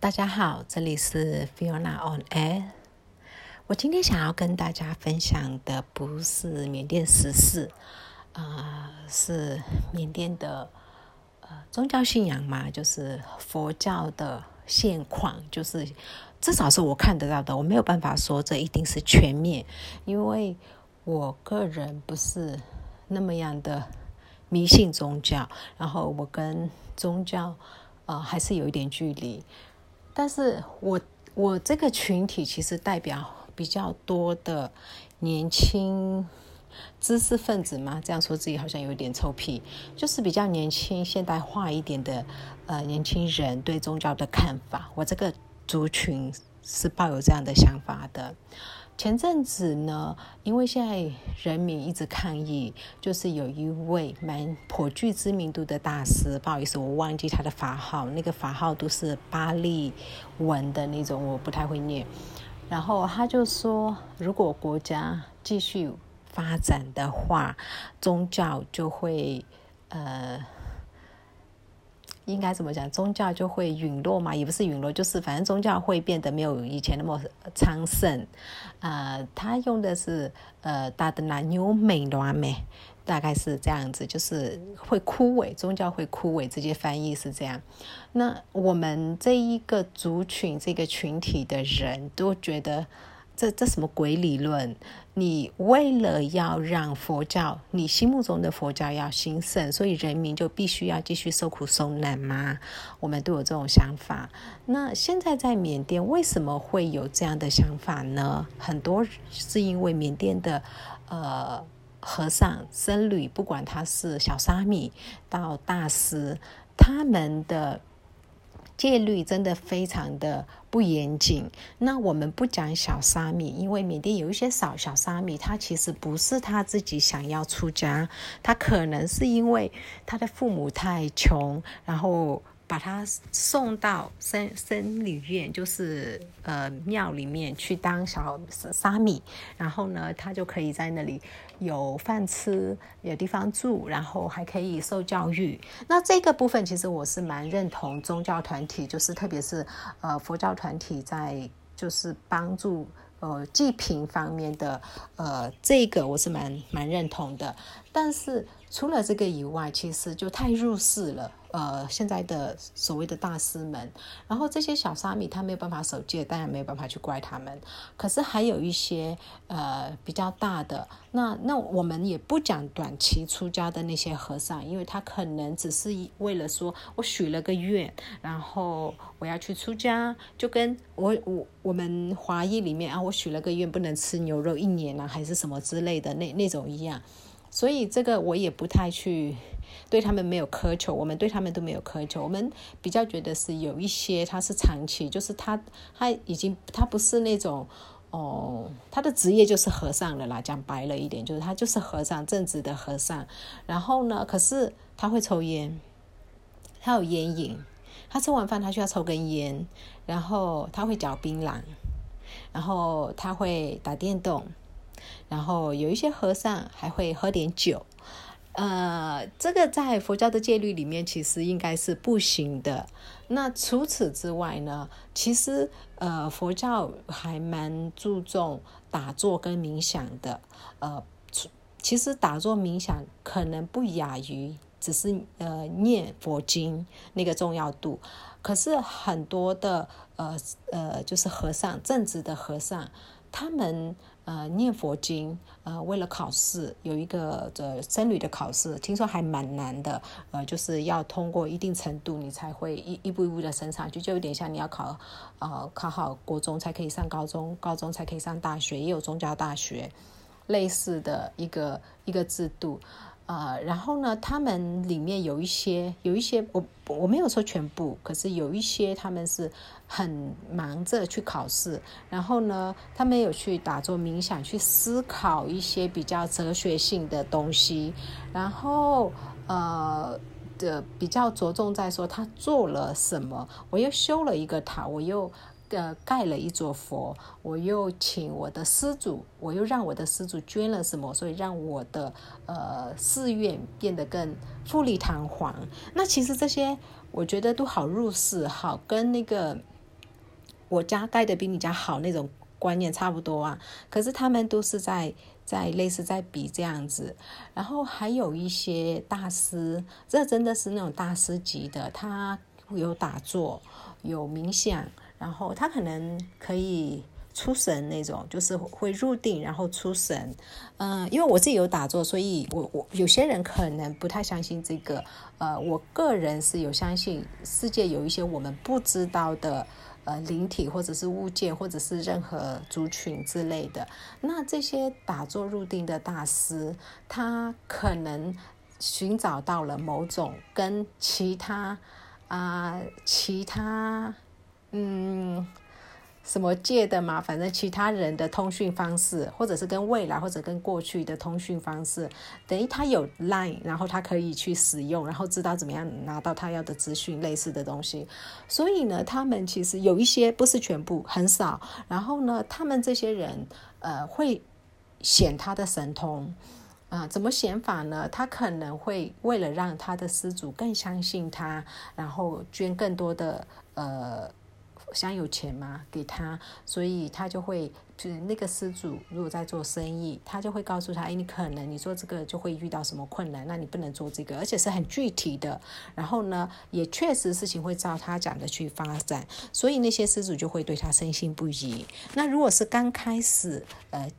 大家好，这里是 Fiona on Air。我今天想要跟大家分享的不是缅甸时事，啊，是缅甸的呃宗教信仰嘛，就是佛教的现况，就是至少是我看得到的。我没有办法说这一定是全面，因为我个人不是那么样的迷信宗教，然后我跟宗教呃还是有一点距离。但是我我这个群体其实代表比较多的年轻知识分子嘛，这样说自己好像有点臭屁，就是比较年轻、现代化一点的呃年轻人对宗教的看法，我这个族群是抱有这样的想法的。前阵子呢，因为现在人民一直抗议，就是有一位蛮颇具知名度的大师，不好意思，我忘记他的法号，那个法号都是巴利文的那种，我不太会念。然后他就说，如果国家继续发展的话，宗教就会呃。应该怎么讲？宗教就会陨落嘛？也不是陨落，就是反正宗教会变得没有以前那么昌盛。呃，他用的是呃，大的南牛美罗美，大概是这样子，就是会枯萎，宗教会枯萎，直接翻译是这样。那我们这一个族群、这个群体的人都觉得。这这什么鬼理论？你为了要让佛教，你心目中的佛教要兴盛，所以人民就必须要继续受苦受难吗？我们都有这种想法。那现在在缅甸为什么会有这样的想法呢？很多是因为缅甸的呃和尚僧侣，不管他是小沙弥到大师，他们的。戒律真的非常的不严谨。那我们不讲小沙弥，因为缅甸有一些少小沙弥，他其实不是他自己想要出家，他可能是因为他的父母太穷，然后。把他送到僧僧侣院，就是呃庙里面去当小沙弥，然后呢，他就可以在那里有饭吃，有地方住，然后还可以受教育。那这个部分其实我是蛮认同宗教团体，就是特别是呃佛教团体在就是帮助呃济贫方面的呃这个我是蛮蛮认同的。但是除了这个以外，其实就太入世了。呃，现在的所谓的大师们，然后这些小沙弥他没有办法守戒，当然没有办法去怪他们。可是还有一些呃比较大的，那那我们也不讲短期出家的那些和尚，因为他可能只是为了说我许了个愿，然后我要去出家，就跟我我我们华裔里面啊，我许了个愿不能吃牛肉一年啊，还是什么之类的那那种一样。所以这个我也不太去对他们没有苛求，我们对他们都没有苛求。我们比较觉得是有一些他是长期，就是他他已经他不是那种哦，他的职业就是和尚了啦。讲白了一点，就是他就是和尚，正直的和尚。然后呢，可是他会抽烟，他有烟瘾，他吃完饭他需要抽根烟，然后他会嚼槟榔，然后他会打电动。然后有一些和尚还会喝点酒，呃，这个在佛教的戒律里面其实应该是不行的。那除此之外呢，其实呃佛教还蛮注重打坐跟冥想的，呃，其实打坐冥想可能不亚于只是呃念佛经那个重要度。可是很多的呃呃就是和尚正直的和尚，他们。呃，念佛经，呃，为了考试，有一个这僧侣的考试，听说还蛮难的，呃，就是要通过一定程度，你才会一一步一步的升上去，就有点像你要考，呃，考好国中才可以上高中，高中才可以上大学，也有宗教大学类似的一个一个制度。呃，然后呢，他们里面有一些，有一些，我我没有说全部，可是有一些他们是很忙着去考试，然后呢，他们有去打坐冥想，去思考一些比较哲学性的东西，然后呃的比较着重在说他做了什么，我又修了一个塔，我又。呃，盖了一座佛，我又请我的施主，我又让我的施主捐了什么，所以让我的呃寺院变得更富丽堂皇。那其实这些我觉得都好入世，好跟那个我家盖的比你家好那种观念差不多啊。可是他们都是在在类似在比这样子，然后还有一些大师，这真的是那种大师级的，他有打坐，有冥想，然后他可能可以。出神那种，就是会入定，然后出神。嗯，因为我自己有打坐，所以我我有些人可能不太相信这个。呃，我个人是有相信世界有一些我们不知道的呃灵体，或者是物件，或者是任何族群之类的。那这些打坐入定的大师，他可能寻找到了某种跟其他啊其他嗯。什么借的嘛？反正其他人的通讯方式，或者是跟未来或者跟过去的通讯方式，等于他有 line，然后他可以去使用，然后知道怎么样拿到他要的资讯，类似的东西。所以呢，他们其实有一些不是全部，很少。然后呢，他们这些人呃会显他的神通啊？怎么显法呢？他可能会为了让他的施主更相信他，然后捐更多的呃。想有钱吗，给他，所以他就会，就是那个施主如果在做生意，他就会告诉他，哎，你可能你做这个就会遇到什么困难，那你不能做这个，而且是很具体的。然后呢，也确实事情会照他讲的去发展，所以那些施主就会对他深信不疑。那如果是刚开始，呃。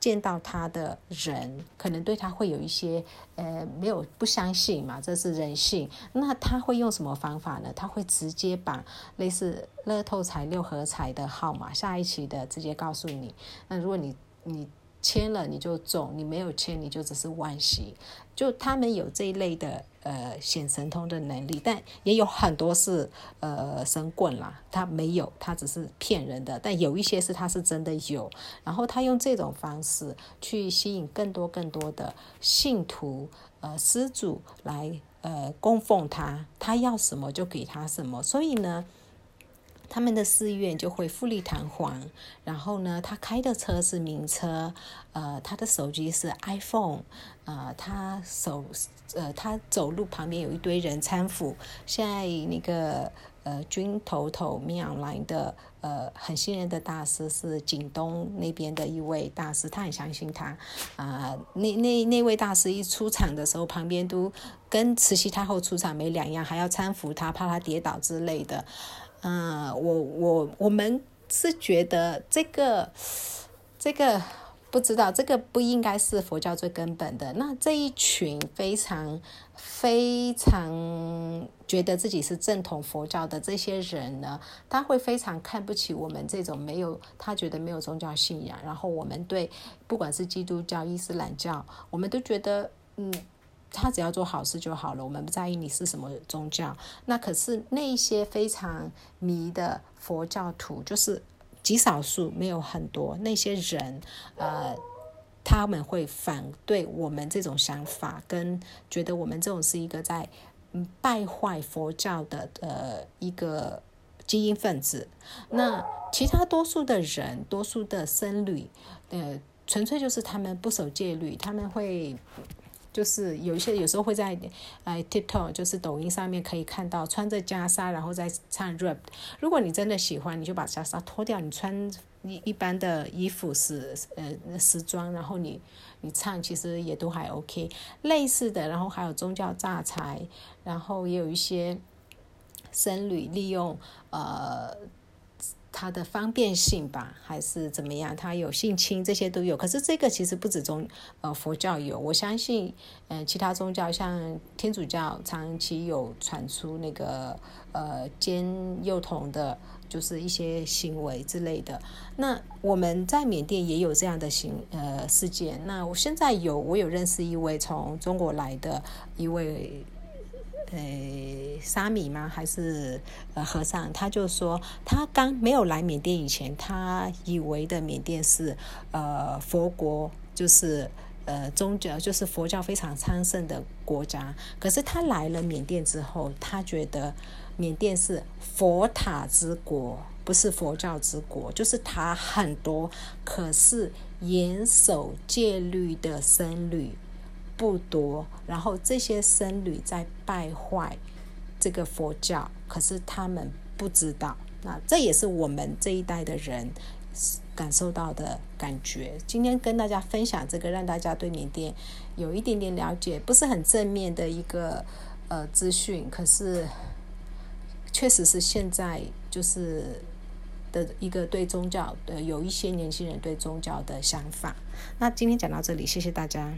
见到他的人，可能对他会有一些呃没有不相信嘛，这是人性。那他会用什么方法呢？他会直接把类似乐透彩六合彩的号码，下一期的直接告诉你。那如果你你。签了你就中，你没有签你就只是万喜。就他们有这一类的呃显神通的能力，但也有很多是呃神棍啦，他没有，他只是骗人的。但有一些是他是真的有，然后他用这种方式去吸引更多更多的信徒呃施主来呃供奉他，他要什么就给他什么，所以呢。他们的寺院就会富丽堂皇，然后呢，他开的车是名车，呃，他的手机是 iPhone，呃，他手呃，他走路旁边有一堆人搀扶。现在那个呃军头头明昂来的呃很信任的大师是景东那边的一位大师，他很相信他啊。那那那位大师一出场的时候，旁边都跟慈禧太后出场没两样，还要搀扶他，怕他跌倒之类的。嗯，我我我们是觉得这个这个不知道，这个不应该是佛教最根本的。那这一群非常非常觉得自己是正统佛教的这些人呢，他会非常看不起我们这种没有他觉得没有宗教信仰，然后我们对不管是基督教、伊斯兰教，我们都觉得嗯。他只要做好事就好了，我们不在意你是什么宗教。那可是那些非常迷的佛教徒，就是极少数，没有很多那些人，呃，他们会反对我们这种想法，跟觉得我们这种是一个在败坏佛教的呃一个精英分子。那其他多数的人，多数的僧侣，呃，纯粹就是他们不守戒律，他们会。就是有一些有时候会在呃 TikTok，就是抖音上面可以看到穿着袈裟然后再唱 rap。如果你真的喜欢，你就把袈裟脱掉，你穿一一般的衣服是呃时装，然后你你唱其实也都还 OK。类似的，然后还有宗教诈财，然后也有一些僧侣利用呃。它的方便性吧，还是怎么样？它有性侵，这些都有。可是这个其实不止宗呃佛教有，我相信，嗯，其他宗教像天主教长期有传出那个呃奸幼童的，就是一些行为之类的。那我们在缅甸也有这样的行呃事件。那我现在有，我有认识一位从中国来的一位。呃，沙弥吗？还是呃和尚？他就说，他刚没有来缅甸以前，他以为的缅甸是呃佛国，就是呃宗教，就是佛教非常昌盛的国家。可是他来了缅甸之后，他觉得缅甸是佛塔之国，不是佛教之国，就是塔很多，可是严守戒律的僧侣。不多，然后这些僧侣在败坏这个佛教，可是他们不知道，那这也是我们这一代的人感受到的感觉。今天跟大家分享这个，让大家对缅甸有一点点了解，不是很正面的一个呃资讯，可是确实是现在就是的一个对宗教的有一些年轻人对宗教的想法。那今天讲到这里，谢谢大家。